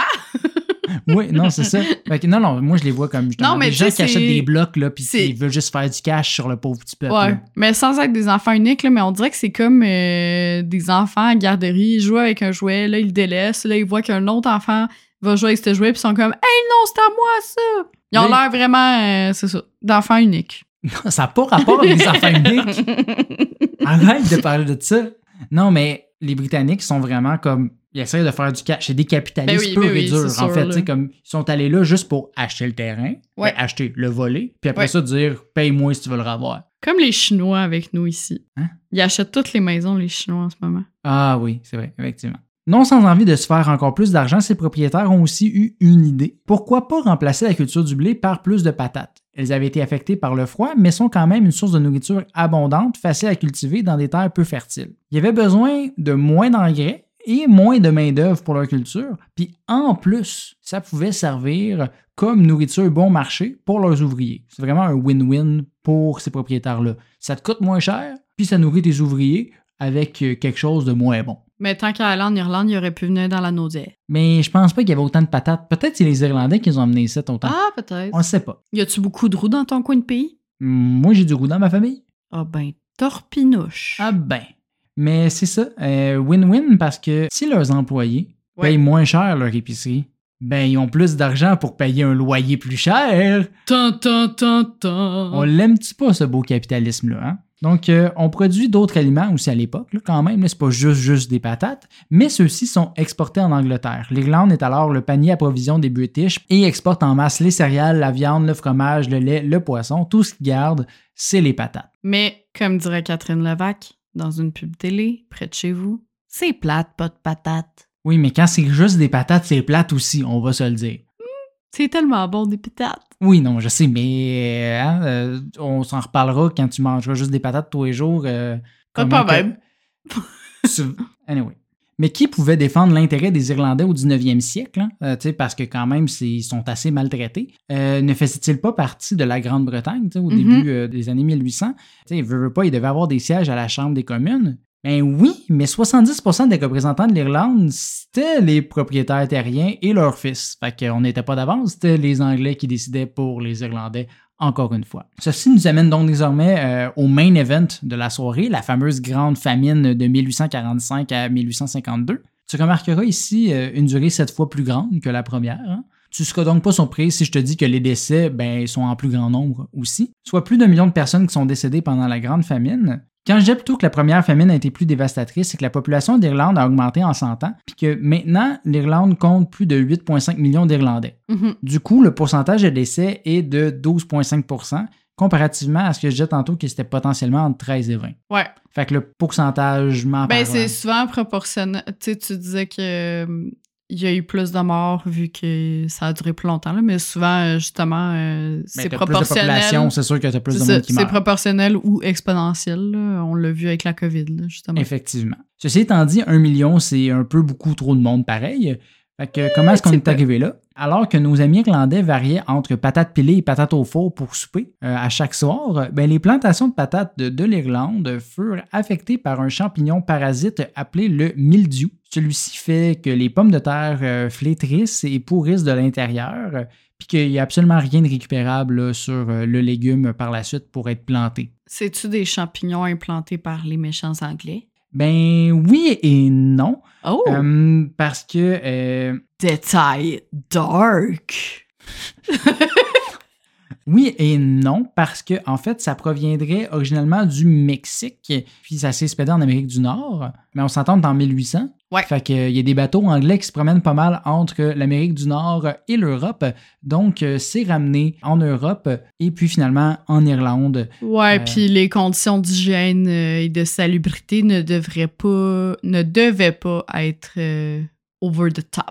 Oui, non, c'est ça. Fait que non, non, moi je les vois comme justement Non, mais des gens qui achètent des blocs là, puis qui veulent juste faire du cash sur le pauvre petit peuple. Ouais. là. Mais sans être des enfants uniques, là, mais on dirait que c'est comme euh, des enfants à garderie. Ils jouent avec un jouet, là, ils le délaissent. Là, ils voient qu'un autre enfant va jouer avec ce jouet, puis ils sont comme Hey, non, c'est à moi, ça! Ils ont Mais- l'air vraiment, euh, c'est ça, d'enfants uniques. Ça n'a pas rapport avec les enfants uniques. Arrête de parler de ça. Non, mais les Britanniques sont vraiment comme. Ils essaient de faire du cash. C'est des capitalistes Ben oui, purs ben et durs. en fait, comme ils sont allés là juste pour acheter le terrain, Ouais. ben, acheter le voler, puis après Ouais. ça, dire paye-moi si tu veux le revoir. Comme les Chinois avec nous ici. Hein? Ils achètent toutes les maisons, les Chinois, en ce moment. Ah oui, c'est vrai, effectivement. Non sans envie de se faire encore plus d'argent, ces propriétaires ont aussi eu une idée. Pourquoi pas remplacer la culture du blé par plus de patates? Elles avaient été affectées par le froid, mais sont quand même une source de nourriture abondante, facile à cultiver dans des terres peu fertiles. Il y avait besoin de moins d'engrais et moins de main-d'œuvre pour leur culture, puis en plus, ça pouvait servir comme nourriture bon marché pour leurs ouvriers. C'est vraiment un win-win pour ces propriétaires-là. Ça te coûte moins cher, puis ça nourrit tes ouvriers avec euh, quelque chose de moins bon. Mais tant qu'à aller en Irlande, il aurait pu venir dans la naudière. Mais je pense pas qu'il y avait autant de patates. Peut-être c'est les Irlandais qui les ont amenés ici autant. Ah, peut-être. On sait pas. Y a-tu beaucoup de roues dans ton coin de pays? Moi, j'ai du roux dans ma famille. Ah ben, torpinouche. Ah ben. Mais c'est ça, euh, win-win parce que si leurs employés Ouais. payent moins cher leur épicerie, ben ils ont plus d'argent pour payer un loyer plus cher. Tan, tan, tan, tan. On l'aime-tu pas, ce beau capitalisme-là, hein? Donc, euh, on produit d'autres aliments aussi à l'époque, quand même. C'est pas juste, juste des patates, mais ceux-ci sont exportés en Angleterre. L'Irlande est alors le panier à provision des British et exporte en masse les céréales, la viande, le fromage, le lait, le poisson. Tout ce qu'ils gardent, c'est les patates. Mais, comme dirait Catherine Levac, dans une pub télé, près de chez vous, c'est plate, pas de patates. Oui, mais quand c'est juste des patates, c'est plate aussi, on va se le dire. C'est tellement bon, des patates. Oui, non, je sais, mais euh, hein, euh, on s'en reparlera quand tu mangeras juste des patates tous les jours. euh, Pas de problème. que- anyway. Mais qui pouvait défendre l'intérêt des Irlandais au 19e siècle, hein? Euh, parce que quand même, ils sont assez maltraités, Euh, ne faisait-il pas partie de la Grande-Bretagne au Mhm. début euh, des années 1800? Tu sais, il veut, veut pas, il devait avoir des sièges à la Chambre des communes. Ben oui, mais 70% des représentants de l'Irlande, c'était les propriétaires terriens et leurs fils. Fait qu'on n'était pas d'avance, c'était les Anglais qui décidaient pour les Irlandais, encore une fois. Ceci nous amène donc désormais euh, au main event de la soirée, la fameuse grande famine de 1845 à 1852. Tu remarqueras ici euh, une durée sept fois plus grande que la première. hein. Tu seras donc pas surpris si je te dis que les décès ben, sont en plus grand nombre aussi, soit plus d'un million de personnes qui sont décédées pendant la grande famine. Quand je dis plutôt que la première famine a été plus dévastatrice, c'est que la population d'Irlande a augmenté en 100 ans, puis que maintenant, l'Irlande compte plus de 8,5 millions d'Irlandais. Mhm. Du coup, le pourcentage de décès est de 12,5% comparativement à ce que je disais tantôt que c'était potentiellement entre 13 et 20. Ouais. Fait que le pourcentage Ben, c'est souvent proportionnel. Tu sais, tu disais que euh, il y a eu plus de morts vu que ça a duré plus longtemps, là, mais souvent, euh, justement, euh, Ben, c'est proportionnel. c'est sûr que t'as plus de monde qui C'est proportionnel ou exponentiel. là. On l'a vu avec la COVID, là, justement. Effectivement. Ceci étant dit, un million, c'est un peu beaucoup trop de monde pareil. Fait que comment est-ce qu'on est arrivé là? Alors que nos amis irlandais variaient entre patates pilées et patates au four pour souper euh, à chaque soir, ben, les plantations de patates de, de l'Irlande furent affectées par un champignon parasite appelé le mildiou. Celui-ci fait que les pommes de terre euh, flétrissent et pourrissent de l'intérieur, euh, puis qu'il n'y a absolument rien de récupérable là, sur euh, le légume par la suite pour être planté. C'est-tu des champignons implantés par les méchants anglais? Ben oui et non, Oh! Euh, parce que euh, Détail dark! Oui et non, parce que en fait, ça proviendrait originellement du Mexique, puis ça s'est expédié en Amérique du Nord, mais on s'entend en 1800. Ouais. Fait qu'il y a des bateaux anglais qui se promènent pas mal entre l'Amérique du Nord et l'Europe, donc euh, c'est ramené en Europe et puis finalement en Irlande. Ouais, Euh, puis les conditions d'hygiène euh, et de salubrité ne devraient pas, ne devaient pas être euh, over the top.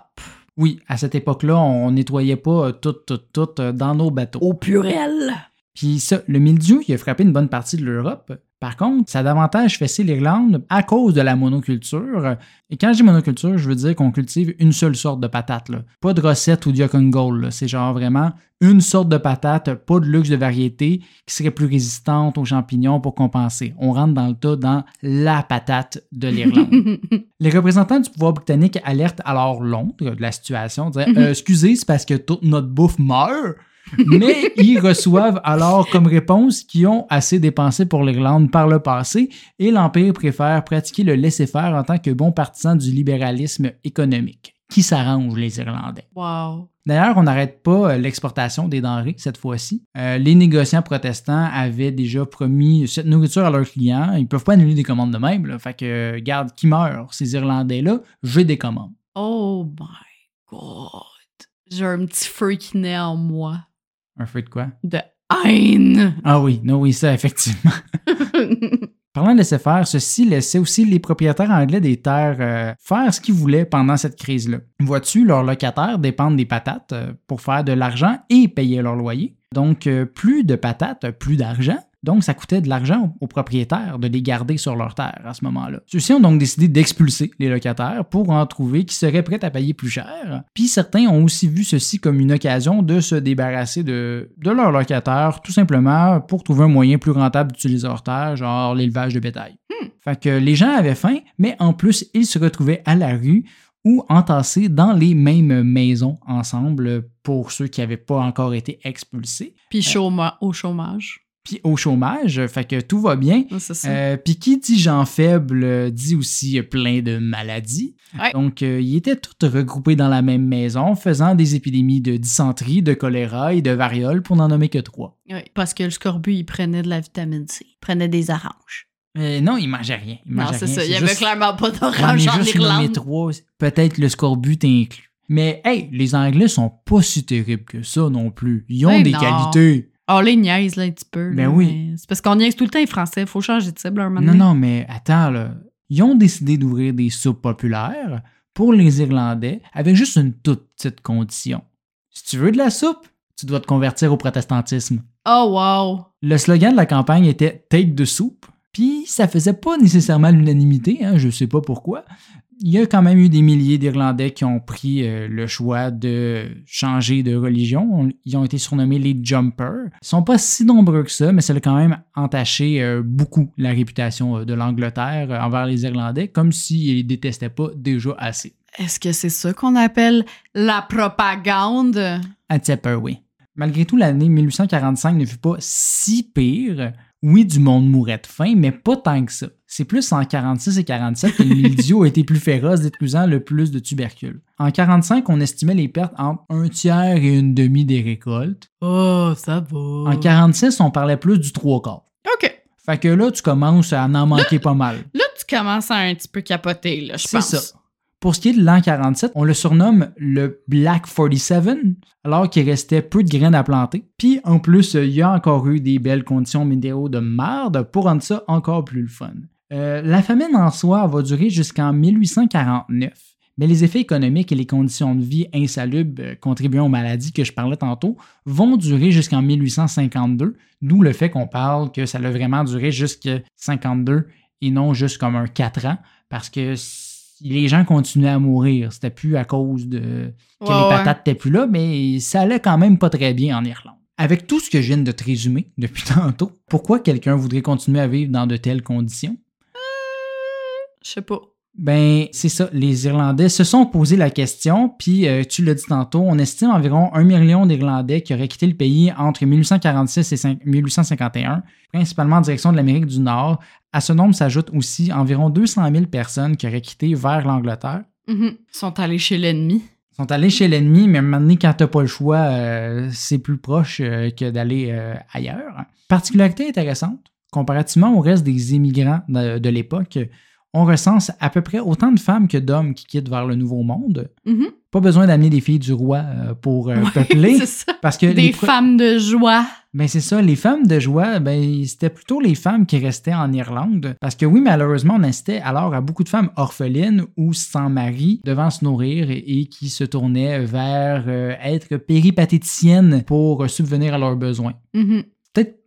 Oui, à cette époque-là, on nettoyait pas euh, tout, tout, tout euh, dans nos bateaux. Au pluriel. Puis ça, le mildiou, il a frappé une bonne partie de l'Europe. Par contre, ça a davantage fessé l'Irlande à cause de la monoculture. Et quand je dis monoculture, je veux dire qu'on cultive une seule sorte de patate. là. Pas de recette ou de là. C'est genre vraiment une sorte de patate, pas de luxe de variété, qui serait plus résistante aux champignons pour compenser. On rentre dans le tas dans la patate de l'Irlande. Les représentants du pouvoir britannique alertent alors Londres de la situation, disant Mhm. Euh, Excusez, c'est parce que toute notre bouffe meurt. Mais ils reçoivent alors comme réponse qu'ils ont assez dépensé pour l'Irlande par le passé et l'Empire préfère pratiquer le laisser-faire en tant que bon partisan du libéralisme économique. Qui s'arrange, les Irlandais? wow. D'ailleurs, on n'arrête pas euh, l'exportation des denrées cette fois-ci. Euh, les négociants protestants avaient déjà promis cette nourriture à leurs clients. Ils ne peuvent pas annuler des commandes de même. là. Fait que, garde, qui meurt? Ces Irlandais-là, j'ai des commandes. Oh my god. J'ai un petit feu qui naît en moi. Un feu de quoi? De haine. Ah oui, non, oui, ça, effectivement. Parlant de laisser faire, ceci laissait aussi les propriétaires anglais des terres euh, faire ce qu'ils voulaient pendant cette crise-là. Vois-tu, leurs locataires dépendent des patates euh, pour faire de l'argent et payer leur loyer. Donc, euh, plus de patates, plus d'argent. Donc, ça coûtait de l'argent aux propriétaires de les garder sur leurs terres à ce moment-là. Ceux-ci ont donc décidé d'expulser les locataires pour en trouver qui seraient prêts à payer plus cher. Puis certains ont aussi vu ceci comme une occasion de se débarrasser de, de leurs locataires, tout simplement pour trouver un moyen plus rentable d'utiliser leurs terres, genre l'élevage de bétail. Fait que les gens avaient faim, mais en plus, ils se retrouvaient à la rue ou entassés dans les mêmes maisons ensemble pour ceux qui n'avaient pas encore été expulsés. Puis chôma- au chômage. Puis au chômage, fait que tout va bien. Ça. Euh, Puis qui dit gens faibles dit aussi plein de maladies. Ouais. Donc, euh, ils étaient tous regroupés dans la même maison, faisant des épidémies de dysenterie, de choléra et de variole, pour n'en nommer que trois. Ouais, parce que le scorbut, il prenait de la vitamine C. Il prenait des oranges. Euh, non, ils mangeaient rien. Non, c'est rien. ça. Il y avait clairement pas d'orange en Irlande. trois. Peut-être le scorbut inclus. Mais hey, les Anglais sont pas si terribles que ça non plus. Ils ont Ben des non. qualités. On les niaise, là, un petit peu. Ben là, oui. C'est parce qu'on niaise tout le temps les Français. Faut changer de cible, un moment Non, donné. non, mais attends, là. Ils ont décidé d'ouvrir des soupes populaires pour les Irlandais avec juste une toute petite condition. Si tu veux de la soupe, tu dois te convertir au protestantisme. Oh, wow. Le slogan de la campagne était Take de soupe, puis ça faisait pas nécessairement l'unanimité, hein, je sais pas pourquoi. Il y a quand même eu des milliers d'Irlandais qui ont pris euh, le choix de changer de religion. On- Ils ont été surnommés les Jumpers. Ils sont pas si nombreux que ça, mais ça a quand même entaché euh, beaucoup la réputation euh, de l'Angleterre envers les Irlandais, comme s'ils les détestaient pas déjà assez. Est-ce que c'est ça qu'on appelle la propagande? Un petit peu, oui. Malgré tout, l'année 1845 ne fut pas si pire. Oui, du monde mourait de faim, mais pas tant que ça. C'est plus en 46 et 47 que le mildiou a été plus féroce, détruisant le plus de tubercules. En 45, on estimait les pertes entre un tiers et une demi des récoltes. Oh, ça va. En 46, on parlait plus du trois quarts. OK. Fait que là, tu commences à en manquer pas mal. Là, tu commences à un petit peu capoter, là, je C'est pense. ça. Pour ce qui est de l'an 47, on le surnomme le Black 47, alors qu'il restait peu de graines à planter. Puis en plus, il y a encore eu des belles conditions météo de merde pour rendre ça encore plus le fun. Euh, la famine en soi va durer jusqu'en 1849, mais les effets économiques et les conditions de vie insalubres euh, contribuant aux maladies que je parlais tantôt vont durer jusqu'en 1852, d'où le fait qu'on parle que ça a vraiment duré jusqu'à 52 et non juste comme un 4 ans, parce que les gens continuaient à mourir. C'était plus à cause de que Ouais, les patates n'étaient plus là, mais ça allait quand même pas très bien en Irlande. Avec tout ce que je viens de te résumer depuis tantôt, pourquoi quelqu'un voudrait continuer à vivre dans de telles conditions? Je sais pas. Ben, c'est ça. Les Irlandais se sont posé la question, puis euh, tu l'as dit tantôt, on estime environ un million d'Irlandais qui auraient quitté le pays entre 1846 et cin- 1851, principalement en direction de l'Amérique du Nord. À ce nombre s'ajoutent aussi environ 200 000 personnes qui auraient quitté vers l'Angleterre. Mhm. Ils sont allés chez l'ennemi. Sont allés chez l'ennemi, mais à un moment donné, quand t'as pas le choix, euh, c'est plus proche euh, que d'aller ailleurs. Particularité intéressante, comparativement au reste des immigrants de, de l'époque, on recense à peu près autant de femmes que d'hommes qui quittent vers le Nouveau Monde. Mhm. Pas besoin d'amener des filles du roi euh, pour euh, Ouais, peupler. ça. Parce que Des femmes de joie. ben c'est ça, les femmes de joie, ben c'était plutôt les femmes qui restaient en Irlande. Parce que oui, malheureusement, on assistait alors à beaucoup de femmes orphelines ou sans mari devant se nourrir et, et qui se tournaient vers euh, être péripatéticiennes pour subvenir à leurs besoins. Mhm. Peut-être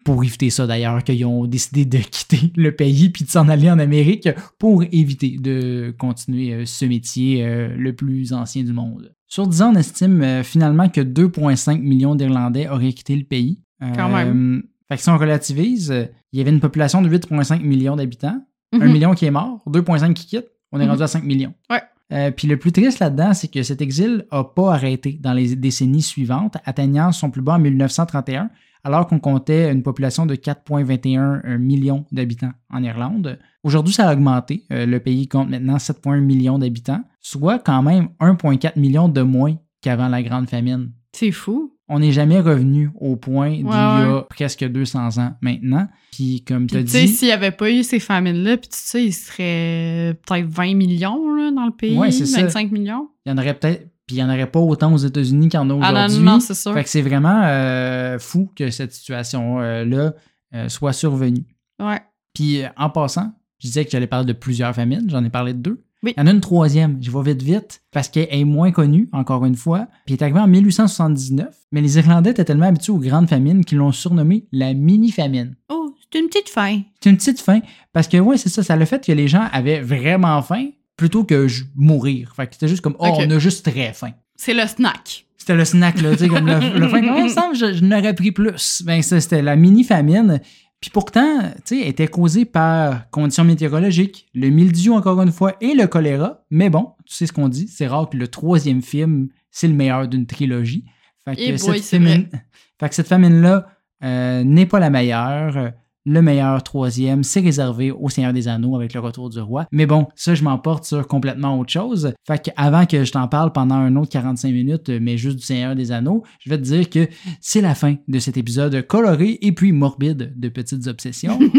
pour éviter ça d'ailleurs qu'ils ont décidé de quitter le pays puis de s'en aller en Amérique pour éviter de continuer euh, ce métier euh, le plus ancien du monde. Sur 10 ans, on estime euh, finalement que 2,5 millions d'Irlandais auraient quitté le pays. Quand même. Fait que si on relativise, il y avait une population de 8,5 millions d'habitants, 1 Mhm. million qui est mort, 2,5 qui quittent, on est Mhm. rendu à 5 millions. Ouais. Euh, puis le plus triste là-dedans, c'est que cet exil n'a pas arrêté dans les décennies suivantes, atteignant son plus bas en 1931, alors qu'on comptait une population de 4,21 millions d'habitants en Irlande. Aujourd'hui, ça a augmenté. Euh, le pays compte maintenant 7,1 millions d'habitants, soit quand même 1,4 million de moins qu'avant la Grande Famine. C'est fou. On n'est jamais revenu au point d'il y a ouais. presque 200 ans maintenant. Puis comme tu as Puis, tu sais, dit, s'il n'y avait pas eu ces famines-là, puis tout ça, il serait peut-être 20 millions là, dans le pays. Ouais, c'est ça. 25 millions. il y en aurait peut-être, puis il n'y en aurait pas autant aux États-Unis qu'il y en a Ah non, aujourd'hui. non, non, c'est sûr. Fait que c'est vraiment euh, fou que cette situation-là euh, soit survenue. Ouais. Puis euh, en passant, je disais que j'allais parler de plusieurs famines, j'en ai parlé de deux. Oui. Il y en a une troisième, je vais vite vite, parce qu'elle est moins connue, encore une fois. Puis elle est arrivée en 1879, mais les Irlandais étaient tellement habitués aux grandes famines qu'ils l'ont surnommée la mini-famine. Oh, c'est une petite fin. C'est une petite faim, parce que ouais, c'est ça, ça a le fait que les gens avaient vraiment faim plutôt que mourir. Fait que c'était juste comme, oh, on a juste très faim. C'est le snack. C'était le snack, là, tu sais, comme le, le faim. Comme, il me semble, je, je n'aurais pris plus. Ben, ça, c'était la mini-famine. Puis pourtant, tu sais, était causée par conditions météorologiques, le mildiou, encore une fois, et le choléra. Mais bon, tu sais ce qu'on dit, c'est rare que le troisième film, c'est le meilleur d'une trilogie. Fait que, Eh cette, boy, famine, fait que cette famine-là euh, n'est pas la meilleure. Le meilleur troisième, c'est réservé au Seigneur des Anneaux avec le retour du roi. Mais bon, ça, je m'emporte sur complètement autre chose. Fait qu'avant que je t'en parle pendant un autre 45 minutes, mais juste du Seigneur des Anneaux, je vais te dire que c'est la fin de cet épisode coloré et puis morbide de petites obsessions.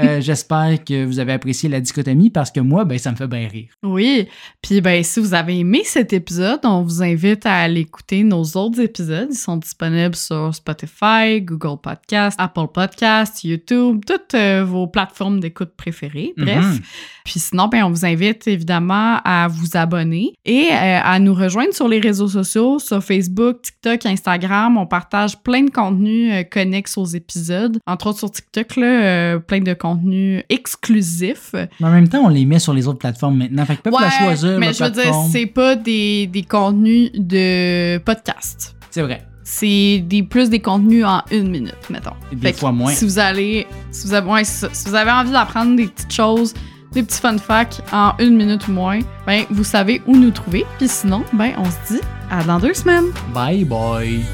Euh, J'espère que vous avez apprécié la dichotomie parce que moi, ben, ça me fait bien rire. Oui. Puis, ben, si vous avez aimé cet épisode, on vous invite à aller écouter nos autres épisodes. Ils sont disponibles sur Spotify, Google Podcast, Apple Podcast, YouTube, toutes euh, vos plateformes d'écoute préférées. Bref. Mhm. Puis sinon, ben, on vous invite évidemment à vous abonner et euh, à nous rejoindre sur les réseaux sociaux, sur Facebook, TikTok, Instagram. On partage plein de contenus euh, connexes aux épisodes. Entre autres sur TikTok, là, plein de contenus exclusifs. Mais en même temps, on les met sur les autres plateformes maintenant. Fait que peuvent la choisir. mais je veux dire, c'est pas des, des contenus de podcast. C'est vrai. C'est des, plus des contenus en une minute, mettons. Et des Fait fois moins. Si vous allez, si vous avez, ouais, si vous avez envie d'apprendre des petites choses, des petits fun facts en une minute ou moins, ben vous savez où nous trouver. Puis sinon, ben on se dit à dans deux semaines. Bye bye.